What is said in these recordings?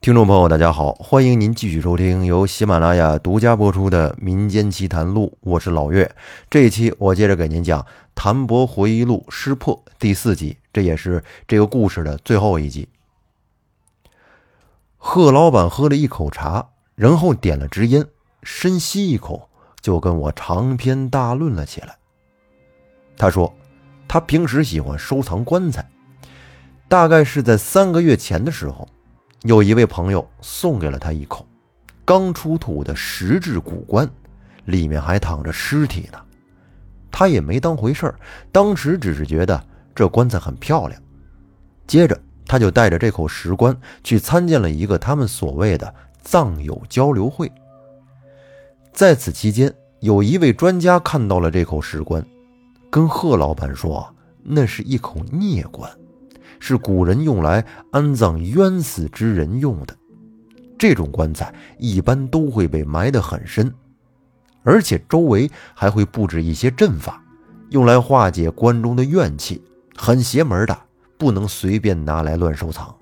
听众朋友，大家好，欢迎您继续收听由喜马拉雅独家播出的《民间奇谈录》，我是老岳。这一期我接着给您讲《谭伯回忆录·失破》第四集，这也是这个故事的最后一集。贺老板喝了一口茶，然后点了支烟，深吸一口，就跟我长篇大论了起来。他说，他平时喜欢收藏棺材，大概是在三个月前的时候。有一位朋友送给了他一口刚出土的石质古棺，里面还躺着尸体呢。他也没当回事儿，当时只是觉得这棺材很漂亮。接着，他就带着这口石棺去参见了一个他们所谓的藏友交流会。在此期间，有一位专家看到了这口石棺，跟贺老板说，那是一口孽棺。是古人用来安葬冤死之人用的，这种棺材一般都会被埋得很深，而且周围还会布置一些阵法，用来化解棺中的怨气，很邪门的，不能随便拿来乱收藏，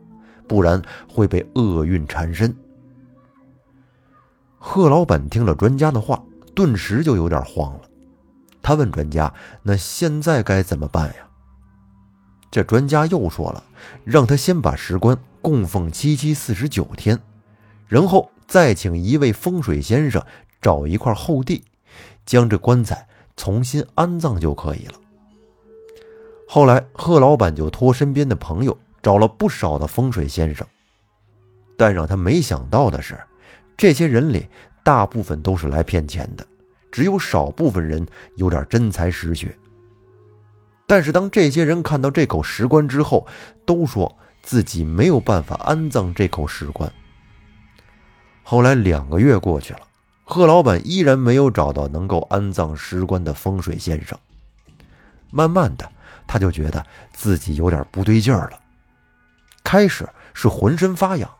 不然会被厄运缠身。贺老板听了专家的话，顿时就有点慌了，他问专家：“那现在该怎么办呀？”这专家又说了，让他先把石棺供奉七七四十九天，然后再请一位风水先生找一块厚地，将这棺材重新安葬就可以了。后来，贺老板就托身边的朋友找了不少的风水先生，但让他没想到的是，这些人里大部分都是来骗钱的，只有少部分人有点真才实学。但是，当这些人看到这口石棺之后，都说自己没有办法安葬这口石棺。后来两个月过去了，贺老板依然没有找到能够安葬石棺的风水先生。慢慢的，他就觉得自己有点不对劲儿了。开始是浑身发痒，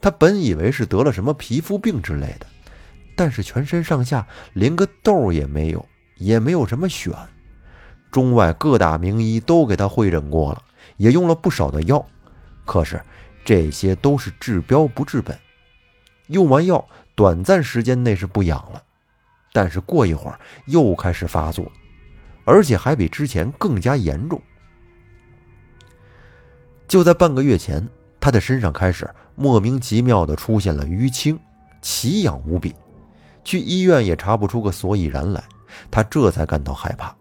他本以为是得了什么皮肤病之类的，但是全身上下连个痘也没有，也没有什么癣。中外各大名医都给他会诊过了，也用了不少的药，可是这些都是治标不治本。用完药，短暂时间内是不痒了，但是过一会儿又开始发作，而且还比之前更加严重。就在半个月前，他的身上开始莫名其妙的出现了淤青，奇痒无比，去医院也查不出个所以然来，他这才感到害怕。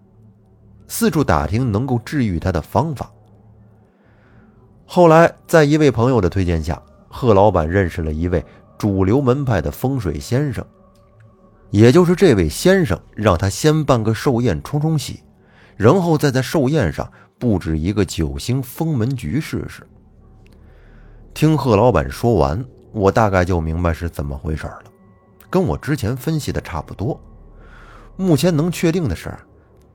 四处打听能够治愈他的方法。后来，在一位朋友的推荐下，贺老板认识了一位主流门派的风水先生。也就是这位先生，让他先办个寿宴冲冲喜，然后再在寿宴上布置一个九星封门局试试。听贺老板说完，我大概就明白是怎么回事了，跟我之前分析的差不多。目前能确定的是。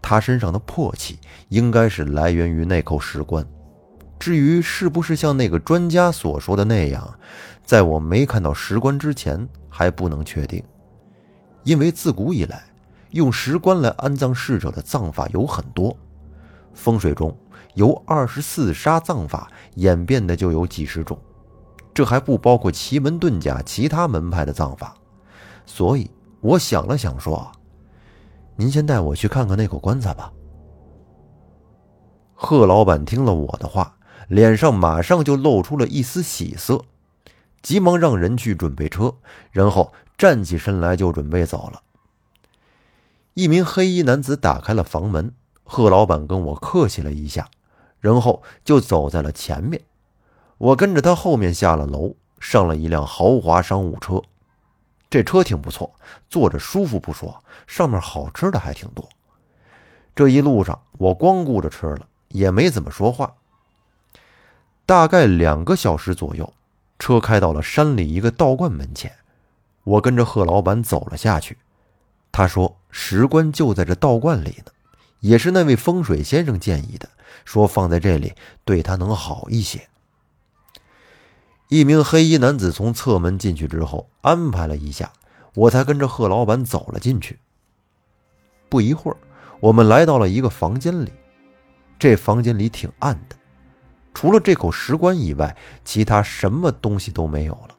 他身上的魄气应该是来源于那口石棺，至于是不是像那个专家所说的那样，在我没看到石棺之前还不能确定。因为自古以来，用石棺来安葬逝者的葬法有很多，风水中由二十四杀葬法演变的就有几十种，这还不包括奇门遁甲其他门派的葬法。所以我想了想说。您先带我去看看那口棺材吧。贺老板听了我的话，脸上马上就露出了一丝喜色，急忙让人去准备车，然后站起身来就准备走了。一名黑衣男子打开了房门，贺老板跟我客气了一下，然后就走在了前面。我跟着他后面下了楼，上了一辆豪华商务车。这车挺不错，坐着舒服不说，上面好吃的还挺多。这一路上我光顾着吃了，也没怎么说话。大概两个小时左右，车开到了山里一个道观门前，我跟着贺老板走了下去。他说石棺就在这道观里呢，也是那位风水先生建议的，说放在这里对他能好一些。一名黑衣男子从侧门进去之后，安排了一下，我才跟着贺老板走了进去。不一会儿，我们来到了一个房间里，这房间里挺暗的，除了这口石棺以外，其他什么东西都没有了。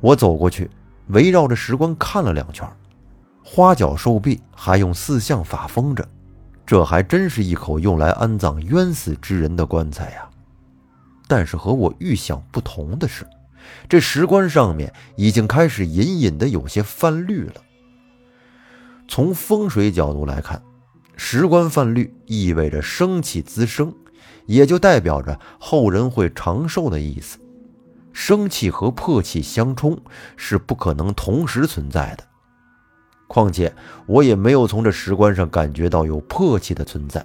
我走过去，围绕着石棺看了两圈，花脚兽壁还用四象法封着，这还真是一口用来安葬冤死之人的棺材呀。但是和我预想不同的是，这石棺上面已经开始隐隐的有些泛绿了。从风水角度来看，石棺泛绿意味着生气滋生，也就代表着后人会长寿的意思。生气和破气相冲是不可能同时存在的，况且我也没有从这石棺上感觉到有破气的存在。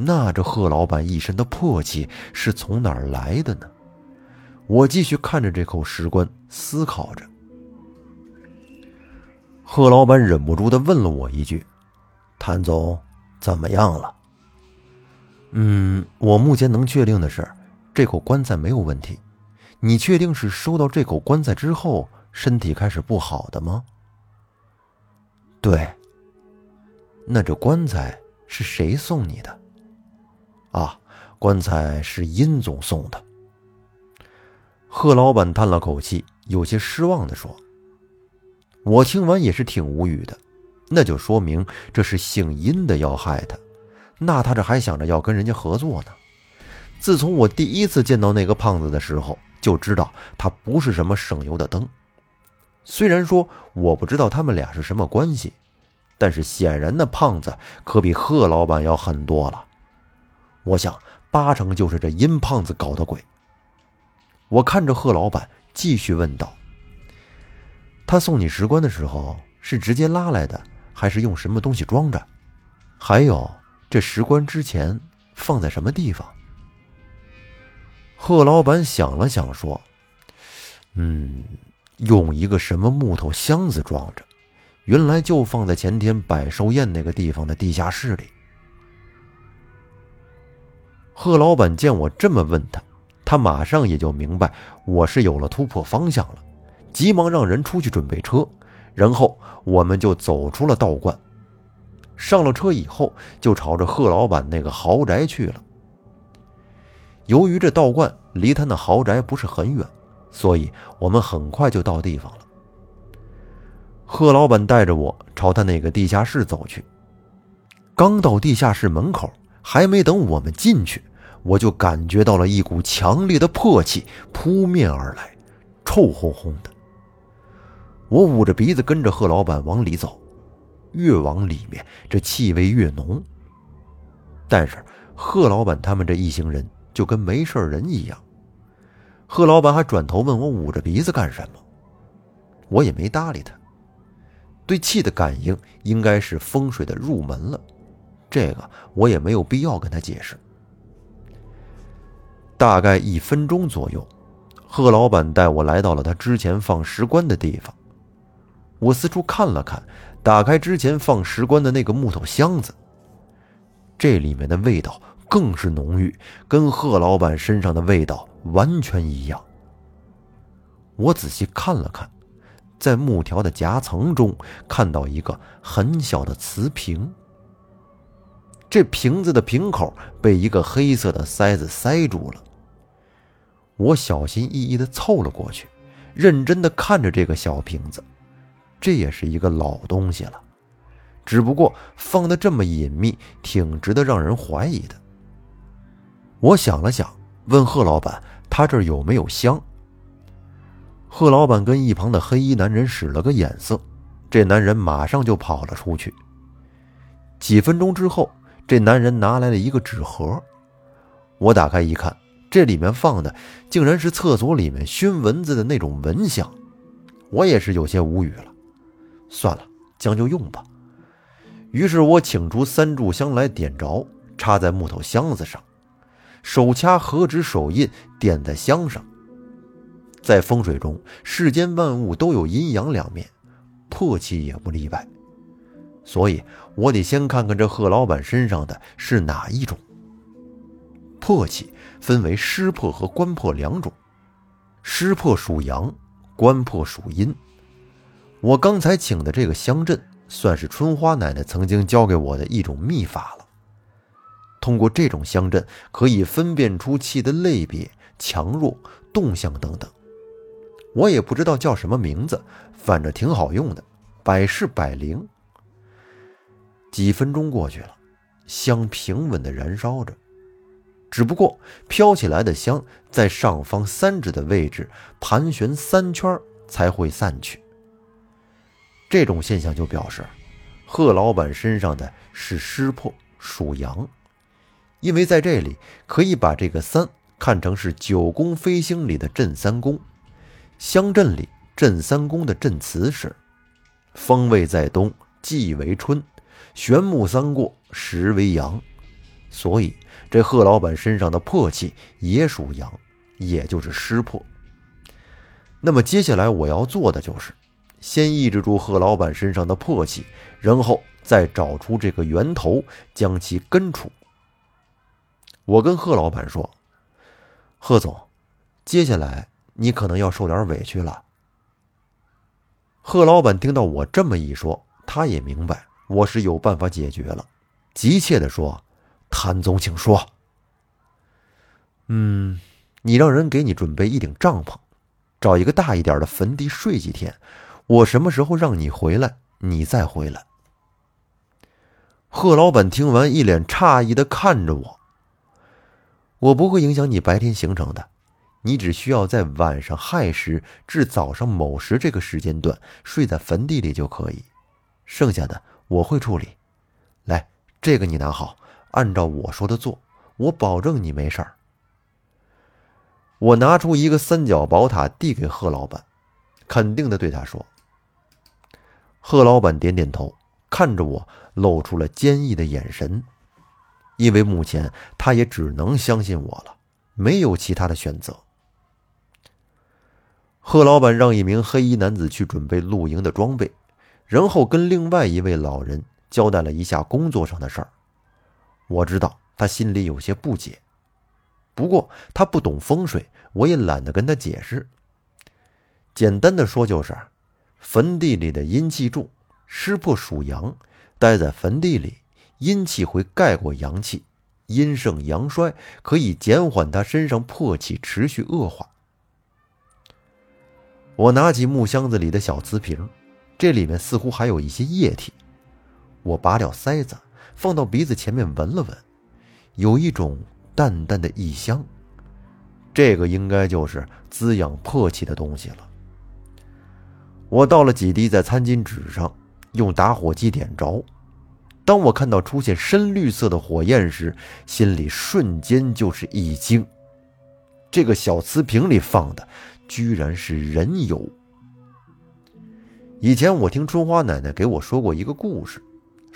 那这贺老板一身的魄气是从哪儿来的呢？我继续看着这口石棺，思考着。贺老板忍不住的问了我一句：“谭总，怎么样了？”“嗯，我目前能确定的是，这口棺材没有问题。”你确定是收到这口棺材之后身体开始不好的吗？对。那这棺材是谁送你的？啊，棺材是殷总送的。贺老板叹了口气，有些失望的说：“我听完也是挺无语的，那就说明这是姓殷的要害他，那他这还想着要跟人家合作呢。自从我第一次见到那个胖子的时候。”就知道他不是什么省油的灯。虽然说我不知道他们俩是什么关系，但是显然那胖子可比贺老板要狠多了。我想八成就是这殷胖子搞的鬼。我看着贺老板，继续问道：“他送你石棺的时候是直接拉来的，还是用什么东西装着？还有这石棺之前放在什么地方？”贺老板想了想，说：“嗯，用一个什么木头箱子装着，原来就放在前天百寿宴那个地方的地下室里。”贺老板见我这么问他，他马上也就明白我是有了突破方向了，急忙让人出去准备车，然后我们就走出了道观。上了车以后，就朝着贺老板那个豪宅去了。由于这道观离他那豪宅不是很远，所以我们很快就到地方了。贺老板带着我朝他那个地下室走去。刚到地下室门口，还没等我们进去，我就感觉到了一股强烈的破气扑面而来，臭烘烘的。我捂着鼻子跟着贺老板往里走，越往里面这气味越浓。但是贺老板他们这一行人。就跟没事人一样，贺老板还转头问我捂着鼻子干什么，我也没搭理他。对气的感应应该是风水的入门了，这个我也没有必要跟他解释。大概一分钟左右，贺老板带我来到了他之前放石棺的地方。我四处看了看，打开之前放石棺的那个木头箱子，这里面的味道。更是浓郁，跟贺老板身上的味道完全一样。我仔细看了看，在木条的夹层中看到一个很小的瓷瓶，这瓶子的瓶口被一个黑色的塞子塞住了。我小心翼翼地凑了过去，认真地看着这个小瓶子，这也是一个老东西了，只不过放的这么隐秘，挺值得让人怀疑的。我想了想，问贺老板：“他这儿有没有香？”贺老板跟一旁的黑衣男人使了个眼色，这男人马上就跑了出去。几分钟之后，这男人拿来了一个纸盒，我打开一看，这里面放的竟然是厕所里面熏蚊子的那种蚊香。我也是有些无语了，算了，将就用吧。于是我请出三炷香来点着，插在木头箱子上。手掐合指手印，点在香上。在风水中，世间万物都有阴阳两面，破气也不例外。所以我得先看看这贺老板身上的是哪一种。魄气分为湿魄和官魄两种，湿魄属阳，官魄属阴。我刚才请的这个香阵，算是春花奶奶曾经教给我的一种秘法了。通过这种香阵，可以分辨出气的类别、强弱、动向等等。我也不知道叫什么名字，反正挺好用的，百试百灵。几分钟过去了，香平稳的燃烧着，只不过飘起来的香在上方三指的位置盘旋三圈才会散去。这种现象就表示，贺老板身上的是湿魄，属阳。因为在这里可以把这个三看成是九宫飞星里的镇三宫，乡镇里镇三宫的镇词是：风位在东，季为春，玄木三过，时为阳。所以这贺老板身上的魄气也属阳，也就是湿魄。那么接下来我要做的就是，先抑制住贺老板身上的魄气，然后再找出这个源头，将其根除。我跟贺老板说：“贺总，接下来你可能要受点委屈了。”贺老板听到我这么一说，他也明白我是有办法解决了，急切的说：“谭总，请说。”“嗯，你让人给你准备一顶帐篷，找一个大一点的坟地睡几天。我什么时候让你回来，你再回来。”贺老板听完，一脸诧异的看着我。我不会影响你白天行程的，你只需要在晚上亥时至早上卯时这个时间段睡在坟地里就可以，剩下的我会处理。来，这个你拿好，按照我说的做，我保证你没事儿。我拿出一个三角宝塔递给贺老板，肯定的对他说。贺老板点点头，看着我，露出了坚毅的眼神。因为目前他也只能相信我了，没有其他的选择。贺老板让一名黑衣男子去准备露营的装备，然后跟另外一位老人交代了一下工作上的事儿。我知道他心里有些不解，不过他不懂风水，我也懒得跟他解释。简单的说就是，坟地里的阴气重，湿破属阳，待在坟地里。阴气会盖过阳气，阴盛阳衰，可以减缓他身上魄气持续恶化。我拿起木箱子里的小瓷瓶，这里面似乎还有一些液体。我拔掉塞子，放到鼻子前面闻了闻，有一种淡淡的异香。这个应该就是滋养魄气的东西了。我倒了几滴在餐巾纸上，用打火机点着。当我看到出现深绿色的火焰时，心里瞬间就是一惊。这个小瓷瓶里放的，居然是人油。以前我听春花奶奶给我说过一个故事，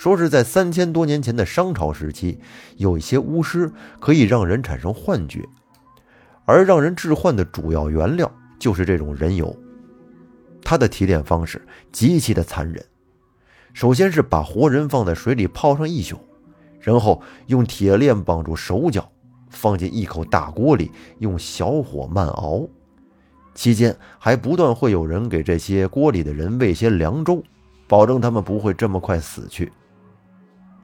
说是在三千多年前的商朝时期，有一些巫师可以让人产生幻觉，而让人致幻的主要原料就是这种人油。它的提炼方式极其的残忍。首先是把活人放在水里泡上一宿，然后用铁链绑住手脚，放进一口大锅里，用小火慢熬。期间还不断会有人给这些锅里的人喂些凉粥，保证他们不会这么快死去。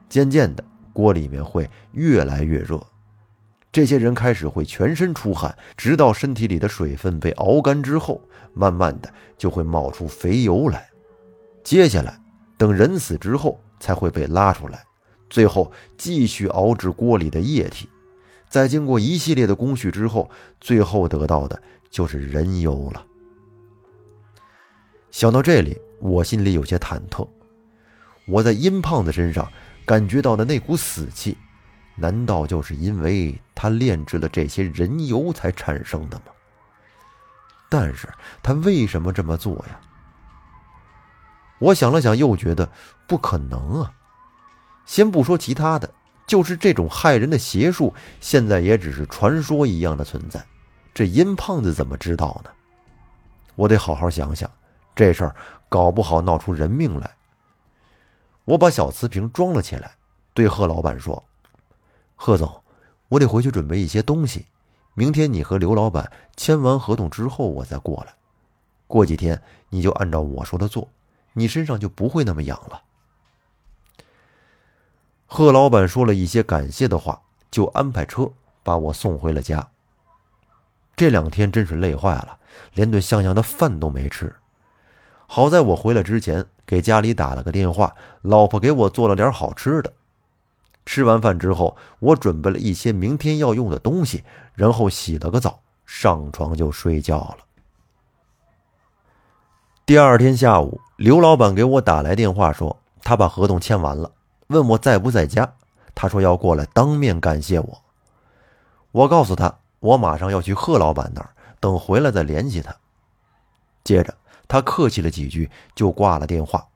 渐渐的，锅里面会越来越热，这些人开始会全身出汗，直到身体里的水分被熬干之后，慢慢的就会冒出肥油来。接下来。等人死之后才会被拉出来，最后继续熬制锅里的液体，在经过一系列的工序之后，最后得到的就是人油了。想到这里，我心里有些忐忑。我在殷胖子身上感觉到的那股死气，难道就是因为他炼制了这些人油才产生的吗？但是他为什么这么做呀？我想了想，又觉得不可能啊！先不说其他的，就是这种害人的邪术，现在也只是传说一样的存在。这殷胖子怎么知道呢？我得好好想想，这事儿搞不好闹出人命来。我把小瓷瓶装了起来，对贺老板说：“贺总，我得回去准备一些东西。明天你和刘老板签完合同之后，我再过来。过几天你就按照我说的做。”你身上就不会那么痒了。贺老板说了一些感谢的话，就安排车把我送回了家。这两天真是累坏了，连顿像样的饭都没吃。好在我回来之前给家里打了个电话，老婆给我做了点好吃的。吃完饭之后，我准备了一些明天要用的东西，然后洗了个澡，上床就睡觉了。第二天下午，刘老板给我打来电话说，他把合同签完了，问我在不在家。他说要过来当面感谢我。我告诉他。我马上要去贺老板那儿，等回来再联系他。接着，他客气了几句，就挂了电话。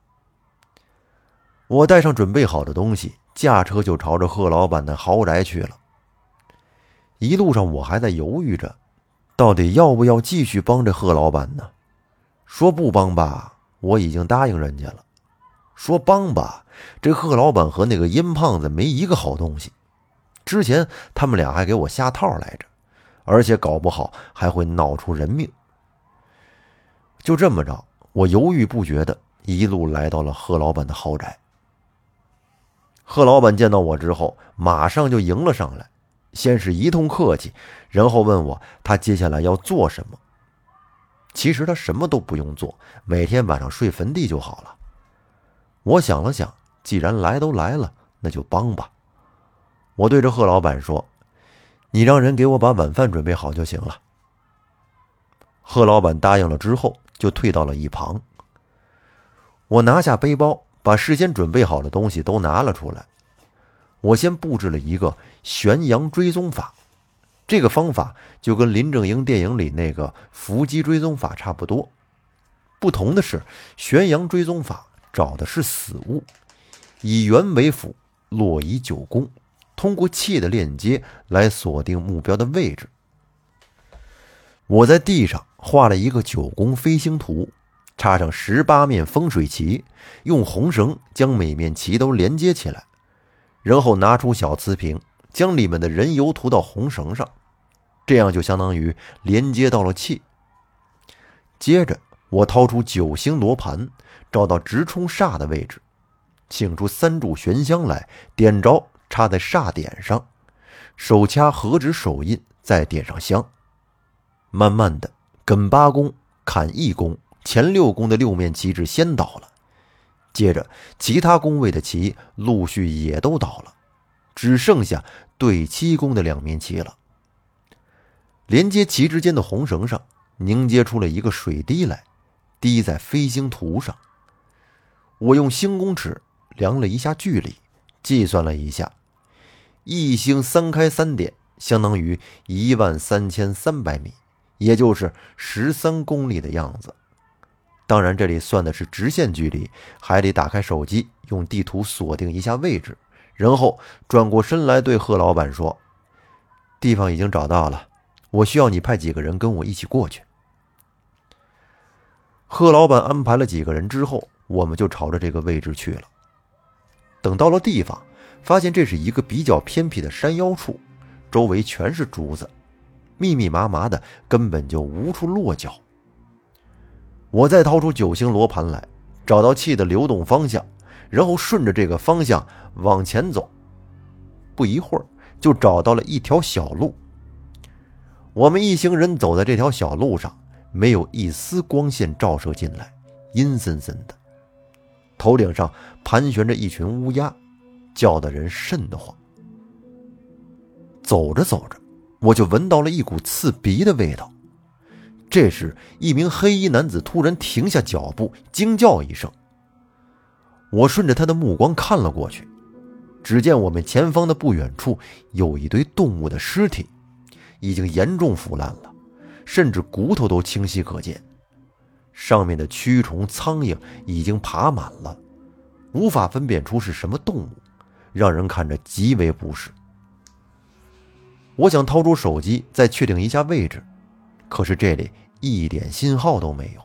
我带上准备好的东西，驾车就朝着贺老板的豪宅去了。一路上，我还在犹豫着，到底要不要继续帮着贺老板呢？说不帮吧，我已经答应人家了；说帮吧，这贺老板和那个阴胖子没一个好东西。之前他们俩还给我下套来着。而且搞不好还会闹出人命。就这么着，我犹豫不决的一路来到了贺老板的豪宅。贺老板见到我之后，马上就迎了上来，先是一通客气，然后问我他接下来要做什么。其实他什么都不用做，每天晚上睡坟地就好了。我想了想，既然来都来了，那就帮吧。我对着贺老板说。你让人给我把晚饭准备好就行了。贺老板答应了之后，就退到了一旁。我拿下背包，把事先准备好的东西都拿了出来。我先布置了一个悬阳追踪法，这个方法就跟林正英电影里那个伏击追踪法差不多，不同的是，悬阳追踪法找的是死物，以圆为辅，落以九宫。通过气的链接来锁定目标的位置。我在地上画了一个九宫飞星图，插上十八面风水旗，用红绳将每面旗都连接起来，然后拿出小瓷瓶，将里面的人油涂到红绳上，这样就相当于连接到了气。接着，我掏出九星罗盘，找到直冲煞的位置，请出三炷玄香来点着。插在煞点上，手掐合指手印，再点上香。慢慢的，艮八宫、坎一宫、前六宫的六面旗帜先倒了，接着其他宫位的旗陆续也都倒了，只剩下对七宫的两面旗了。连接旗之间的红绳上凝结出了一个水滴来，滴在飞星图上。我用星宫尺量了一下距离，计算了一下。一星三开三点，相当于一万三千三百米，也就是十三公里的样子。当然，这里算的是直线距离，还得打开手机，用地图锁定一下位置，然后转过身来对贺老板说：“地方已经找到了，我需要你派几个人跟我一起过去。”贺老板安排了几个人之后，我们就朝着这个位置去了。等到了地方。发现这是一个比较偏僻的山腰处，周围全是竹子，密密麻麻的，根本就无处落脚。我再掏出九星罗盘来，找到气的流动方向，然后顺着这个方向往前走。不一会儿，就找到了一条小路。我们一行人走在这条小路上，没有一丝光线照射进来，阴森森的。头顶上盘旋着一群乌鸦。叫的人瘆得慌。走着走着，我就闻到了一股刺鼻的味道。这时，一名黑衣男子突然停下脚步，惊叫一声。我顺着他的目光看了过去，只见我们前方的不远处有一堆动物的尸体，已经严重腐烂了，甚至骨头都清晰可见。上面的蛆虫、苍蝇已经爬满了，无法分辨出是什么动物。让人看着极为不适。我想掏出手机再确定一下位置，可是这里一点信号都没有。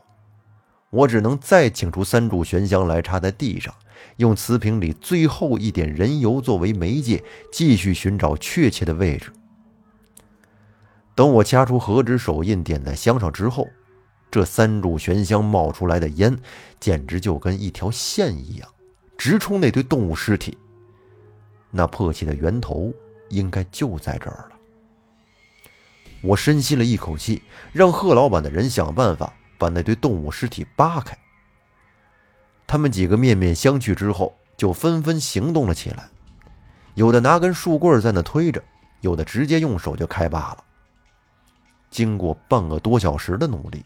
我只能再请出三炷玄香来插在地上，用瓷瓶里最后一点人油作为媒介，继续寻找确切的位置。等我掐出合指手印点在香上之后，这三炷玄香冒出来的烟，简直就跟一条线一样，直冲那堆动物尸体。那破气的源头应该就在这儿了。我深吸了一口气，让贺老板的人想办法把那堆动物尸体扒开。他们几个面面相觑之后，就纷纷行动了起来，有的拿根树棍在那推着，有的直接用手就开扒了。经过半个多小时的努力，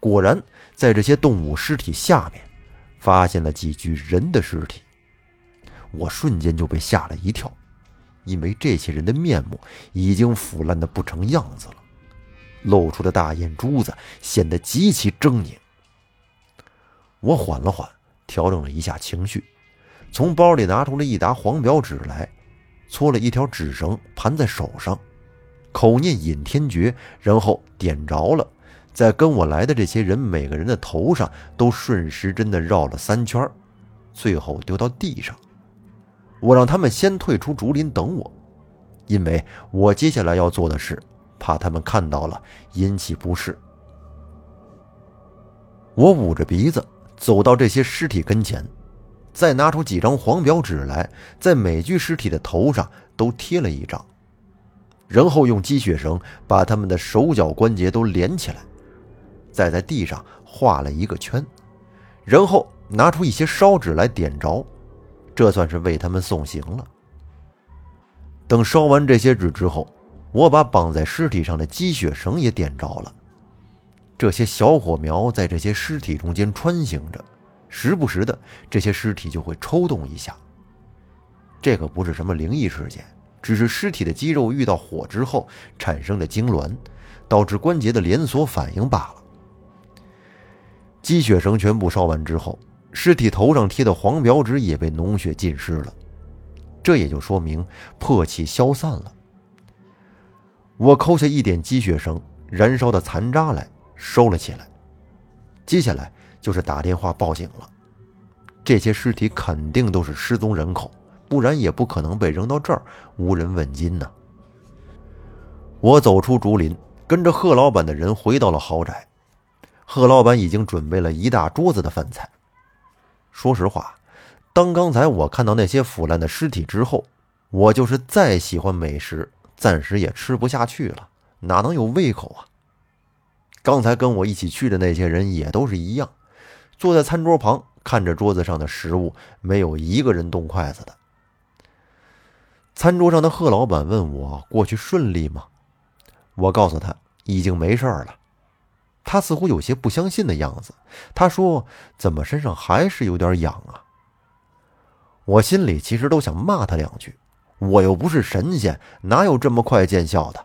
果然在这些动物尸体下面，发现了几具人的尸体。我瞬间就被吓了一跳。因为这些人的面目已经腐烂的不成样子了，露出的大眼珠子显得极其狰狞。我缓了缓，调整了一下情绪，从包里拿出了一沓黄表纸来，搓了一条纸绳盘在手上，口念引天诀，然后点着了，在跟我来的这些人每个人的头上都顺时针的绕了三圈，最后丢到地上。我让他们先退出竹林等我，因为我接下来要做的事，怕他们看到了引起不适。我捂着鼻子走到这些尸体跟前，再拿出几张黄表纸来，在每具尸体的头上都贴了一张，然后用积雪绳把他们的手脚关节都连起来，再在地上画了一个圈，然后拿出一些烧纸来点着。这算是为他们送行了。等烧完这些纸之后，我把绑在尸体上的积雪绳也点着了。这些小火苗在这些尸体中间穿行着，时不时的，这些尸体就会抽动一下。这可不是什么灵异事件，只是尸体的肌肉遇到火之后产生的痉挛，导致关节的连锁反应罢了。积雪绳全部烧完之后。尸体头上贴的黄表纸也被脓血浸湿了，这也就说明破气消散了。我抠下一点积雪绳燃烧的残渣来收了起来，接下来就是打电话报警了。这些尸体肯定都是失踪人口，不然也不可能被扔到这儿无人问津呢。我走出竹林，跟着贺老板的人回到了豪宅。贺老板已经准备了一大桌子的饭菜。说实话，当刚才我看到那些腐烂的尸体之后，我就是再喜欢美食，暂时也吃不下去了，哪能有胃口啊？刚才跟我一起去的那些人也都是一样，坐在餐桌旁，看着桌子上的食物，没有一个人动筷子的。餐桌上的贺老板问我过去顺利吗？我告诉他已经没事了。他似乎有些不相信的样子。他说：“怎么身上还是有点痒啊？”我心里其实都想骂他两句，我又不是神仙，哪有这么快见效的？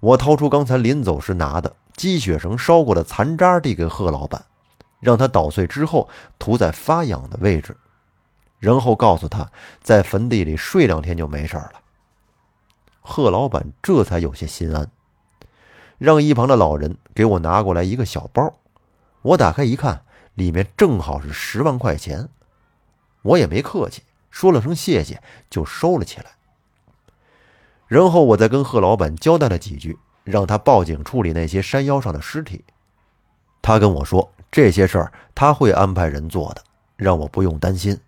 我掏出刚才临走时拿的鸡血绳烧过的残渣，递给贺老板，让他捣碎之后涂在发痒的位置，然后告诉他在坟地里睡两天就没事了。贺老板这才有些心安。让一旁的老人给我拿过来一个小包，我打开一看，里面正好是十万块钱。我也没客气，说了声谢谢，就收了起来。然后我再跟贺老板交代了几句，让他报警处理那些山腰上的尸体。他跟我说这些事儿他会安排人做的，让我不用担心。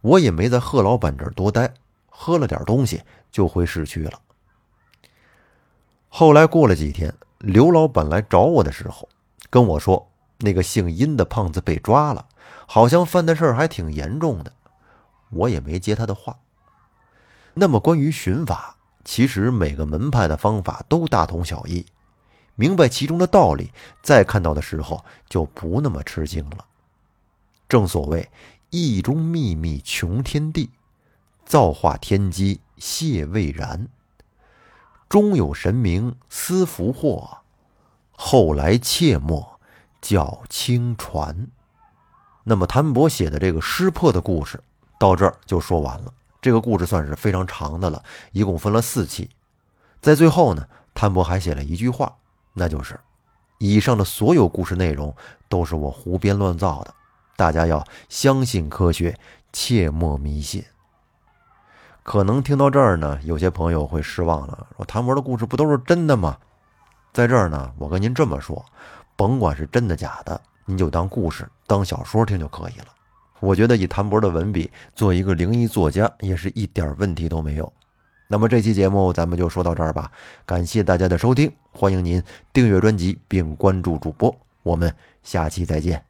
我也没在贺老板这儿多待，喝了点东西就回市区了。后来过了几天，刘老板来找我的时候，跟我说那个姓殷的胖子被抓了，好像犯的事儿还挺严重的。我也没接他的话。那么关于寻法，其实每个门派的方法都大同小异，明白其中的道理，再看到的时候就不那么吃惊了。正所谓意中秘密穷天地，造化天机谢未然。终有神明私福祸，后来切莫叫轻传。那么谭博写的这个失破的故事到这儿就说完了。这个故事算是非常长的了，一共分了四期。在最后呢，谭博还写了一句话，那就是：以上的所有故事内容都是我胡编乱造的，大家要相信科学，切莫迷信。可能听到这儿呢，有些朋友会失望了。说谭博的故事不都是真的吗？在这儿呢，我跟您这么说，甭管是真的假的，您就当故事、当小说听就可以了。我觉得以谭博的文笔，做一个灵异作家也是一点问题都没有。那么这期节目咱们就说到这儿吧，感谢大家的收听，欢迎您订阅专辑并关注主播，我们下期再见。